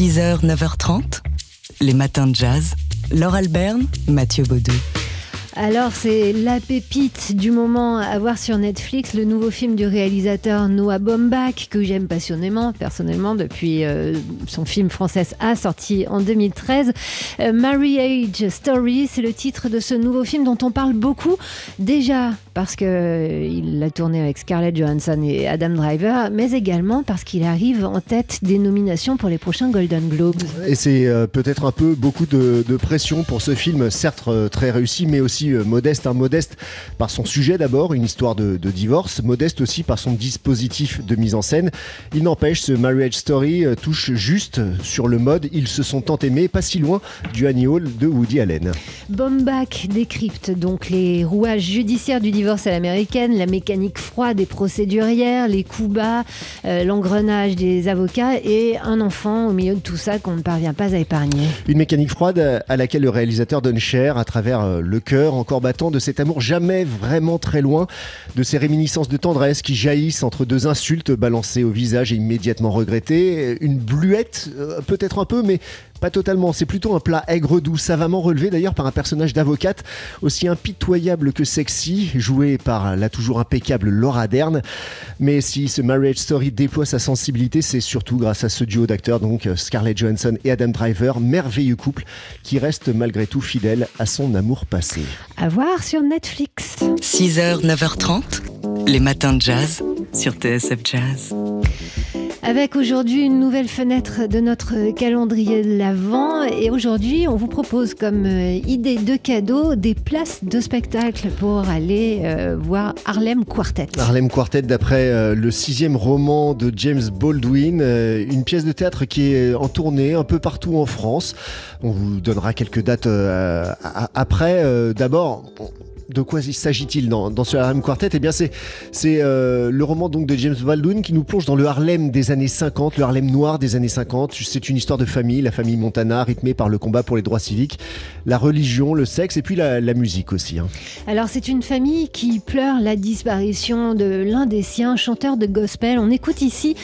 6h, 9h30, les matins de jazz. Laure Alberne, Mathieu Baudou. Alors, c'est la pépite du moment à voir sur Netflix, le nouveau film du réalisateur Noah Baumbach, que j'aime passionnément, personnellement, depuis euh, son film français A, sorti en 2013. Euh, Marriage Story, c'est le titre de ce nouveau film dont on parle beaucoup, déjà parce qu'il euh, l'a tourné avec Scarlett Johansson et Adam Driver, mais également parce qu'il arrive en tête des nominations pour les prochains Golden Globes. Et c'est peut-être un peu beaucoup de, de, pression pour ce film, certes très réussi, mais aussi euh, modeste, un modeste par son sujet d'abord, une histoire de, divorce, modeste aussi par son dispositif de mise en scène. Il n'empêche, ce Marriage Story euh, touche juste sur le mode Ils se sont tant aimés, pas si loin du Annie Hall de Woody Allen. Bombach décrypte donc les rouages judiciaires du divorce à l'américaine, la mécanique froide des procédurières, les coups bas, euh, l'engrenage des avocats et un enfant au milieu de tout ça qu'on ne parvient pas à épargner. Une mécanique froide à laquelle le réalisateur donne cher à travers le cœur encore battant de cet amour jamais vraiment très loin, de ces réminiscences de tendresse qui jaillissent entre deux insultes balancées au visage et immédiatement regrettées, une bluette, euh, peut-être un peu, mais pas totalement, c'est plutôt un plat aigre-doux, savamment relevé d'ailleurs par un personnage d'avocate aussi impitoyable que sexy, joué par la toujours impeccable Laura Dern. Mais si ce Marriage Story déploie sa sensibilité, c'est surtout grâce à ce duo d'acteurs, donc Scarlett Johansson et Adam Driver, merveilleux couple qui reste malgré tout fidèle à son amour passé. À voir sur Netflix. 6h, 9h30, les matins de jazz sur TSF Jazz. Avec aujourd'hui une nouvelle fenêtre de notre calendrier de l'Avent. Et aujourd'hui, on vous propose comme euh, idée de cadeau des places de spectacle pour aller euh, voir Harlem Quartet. Harlem Quartet, d'après euh, le sixième roman de James Baldwin, une pièce de théâtre qui est en tournée un peu partout en France. On vous donnera quelques dates après. D'abord, de quoi s'agit-il dans, ce Harlem Quartet? Eh bien, c'est euh, le roman donc de James Baldwin qui nous plonge dans le Harlem des années 50, le Harlem noir des années 50. C'est une histoire de famille, la famille Montana, rythmée par le combat pour les droits civiques, la religion, le sexe et puis la, musique aussi. Hein. Alors, c'est une famille qui pleure la disparition de l'un des siens, chanteur de gospel. On écoute ici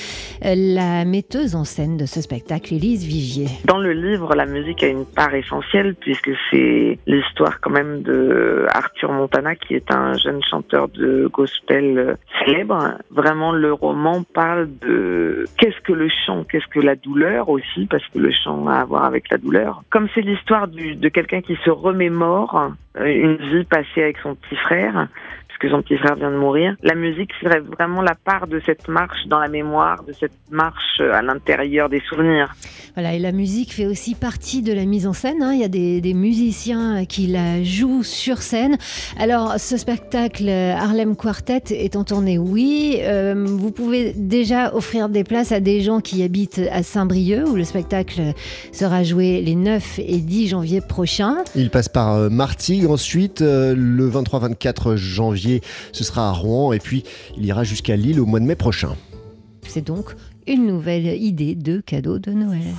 euh, la metteuse en scène de ce spectacle, Élise Vigier. Dans le livre, la musique a une part essentielle puisque c'est l'histoire quand même de Arthur Montana, qui est un jeune chanteur de gospel euh, célèbre. Vraiment, le roman parle de qu'est-ce que le chant, qu'est-ce que la douleur aussi, parce que le chant a à voir avec la douleur. Comme c'est l'histoire de quelqu'un qui se remémore euh, une vie passée avec son petit frère, que son petit frère vient de mourir. La musique serait vraiment la part de cette marche dans la mémoire, de cette marche à l'intérieur des souvenirs. Voilà, et la musique fait aussi partie de la mise en scène. Hein. Il y a des, musiciens qui la jouent sur scène. Alors, ce spectacle Harlem Quartet est en tournée, oui. Euh, vous pouvez déjà offrir des places à des gens qui habitent à Saint-Brieuc, où le spectacle sera joué les 9 et 10 janvier prochains. Il passe par euh, Martigues ensuite, euh, le 23-24 janvier ce sera à Rouen et puis il ira jusqu'à Lille au mois de mai prochain. C'est donc une nouvelle idée de cadeau de Noël.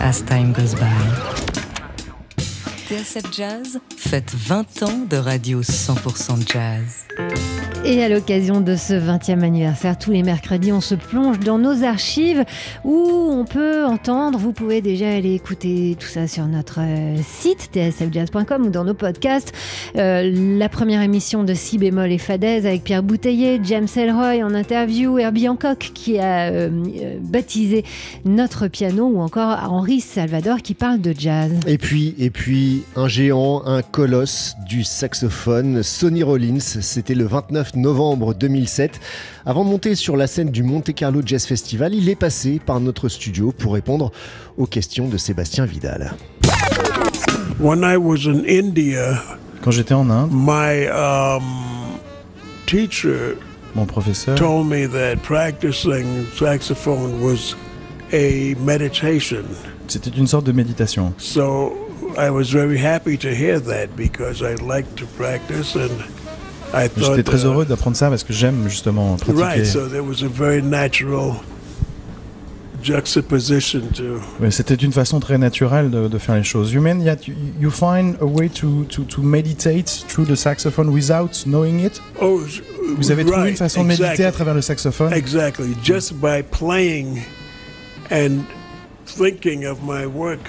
As time goes by. TSF Jazz faites 20 ans de radio 100% jazz. Et à l'occasion de ce 20e anniversaire, tous les mercredis, on se plonge dans nos archives où on peut entendre, vous pouvez déjà aller écouter tout ça sur notre euh, site tsfjazz.com ou dans nos podcasts. Euh, la première émission de Si bémol et Fadaise avec Pierre Bouteiller, James Elroy en interview, Herbie Hancock qui a euh, baptisé notre piano ou encore Henri Salvador qui parle de jazz. Et puis, et puis un géant, un colosse du saxophone, Sonny Rollins, c'était le 29 novembre 2007. Avant de monter sur la scène du Monte Carlo Jazz Festival, il est passé par notre studio pour répondre aux questions de Sébastien Vidal. Quand j'étais en Inde, my, um, teacher mon professeur told me that practicing saxophone was a meditation. C'était une sorte de méditation. So I was very happy to hear that because I like to practice and J'étais très heureux d'apprendre ça parce que j'aime justement pratiquer. Right, so there was a very natural juxtaposition to. C'était une façon très naturelle de, de, faire les choses. You mean that you, you find a way to, to, to meditate through the saxophone without knowing it? Oh, Vous avez trouvé une façon de méditer à travers le saxophone? Exactly, just by playing and thinking of my work.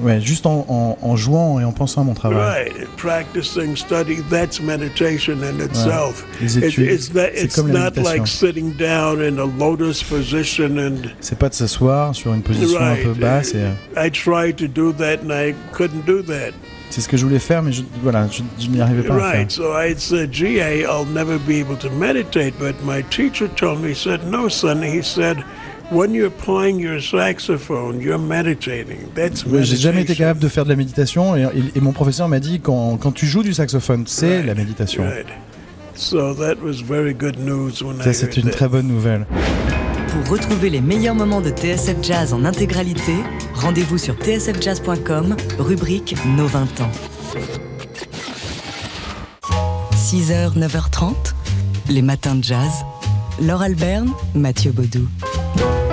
Ouais, juste en, en, en jouant et en pensant à mon travail. Right, practicing, study, that's meditation in itself. Les études, it's c'est comme la méditation. C'est pas de s'asseoir sur une position un peu basse et euh, I tried to do that and I couldn't do that. c'est ce que je voulais faire, mais je, voilà, je, je n'y arrivais pas à faire. Right, so I said, gee, I'll never be able to meditate. But my teacher told me, he said, no, son. He said, when you're playing your saxophone, you're meditating. That's J'ai jamais été meditation. capable de faire de la méditation et, et- et mon professeur m'a dit quand, quand tu joues du saxophone, c'est Right, la méditation. Right. So that was very good news when I Ça, c'est une that. très bonne nouvelle. Pour retrouver les meilleurs moments de TSF Jazz en intégralité, rendez-vous sur tsfjazz.com, rubrique Nos 20 ans. 6h, 9h30, les matins de jazz. Laure Alberne, Mathieu Baudou. Il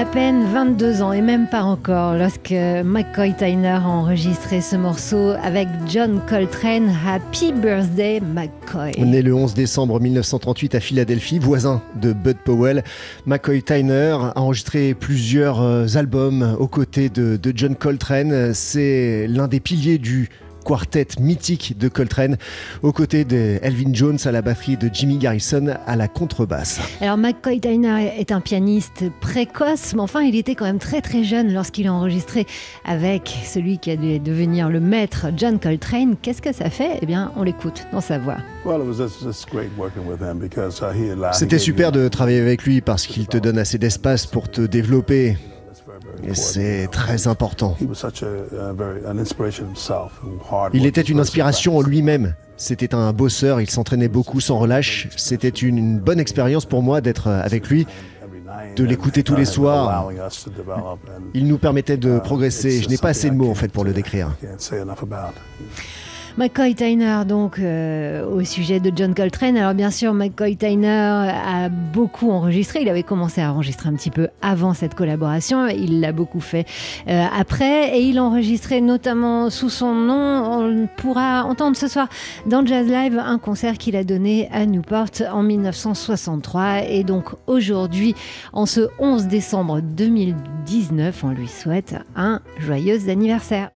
à peine 22 ans et même pas encore lorsque McCoy Tyner a enregistré ce morceau avec John Coltrane. Happy Birthday McCoy. Né le 11 décembre 1938 à Philadelphie, voisin de Bud Powell, McCoy Tyner a enregistré plusieurs euh, albums aux côtés de, de John Coltrane. C'est l'un des piliers du quartet mythique de Coltrane, aux côtés de Elvin Jones à la batterie, de Jimmy Garrison à la contrebasse. Alors McCoy Tyner est un pianiste précoce, mais enfin il était quand même très très jeune lorsqu'il a enregistré avec celui qui allait devenir le maître, John Coltrane. Qu'est-ce que ça fait? Eh bien, on l'écoute dans sa voix. Well, it was just, just great working with him because he allowed. he C'était super de travailler avec lui parce qu'il te donne assez d'espace pour te développer et c'est très important. Il était une inspiration en lui-même. C'était un bosseur, il s'entraînait beaucoup sans relâche. C'était une, bonne expérience pour moi d'être avec lui. De l'écouter tous les and soirs. Il nous permettait de uh, progresser. Je n'ai pas assez de mots en fait pour le uh, décrire. McCoy Tyner, donc euh, au sujet de John Coltrane. Alors bien sûr, McCoy Tyner a beaucoup enregistré. Il avait commencé à enregistrer un petit peu avant cette collaboration. Il l'a beaucoup fait euh, après. Et il a enregistré notamment sous son nom. On pourra entendre ce soir dans Jazz Live un concert qu'il a donné à Newport en 1963. Et donc aujourd'hui, en ce 11 décembre 2019, on lui souhaite un joyeux anniversaire.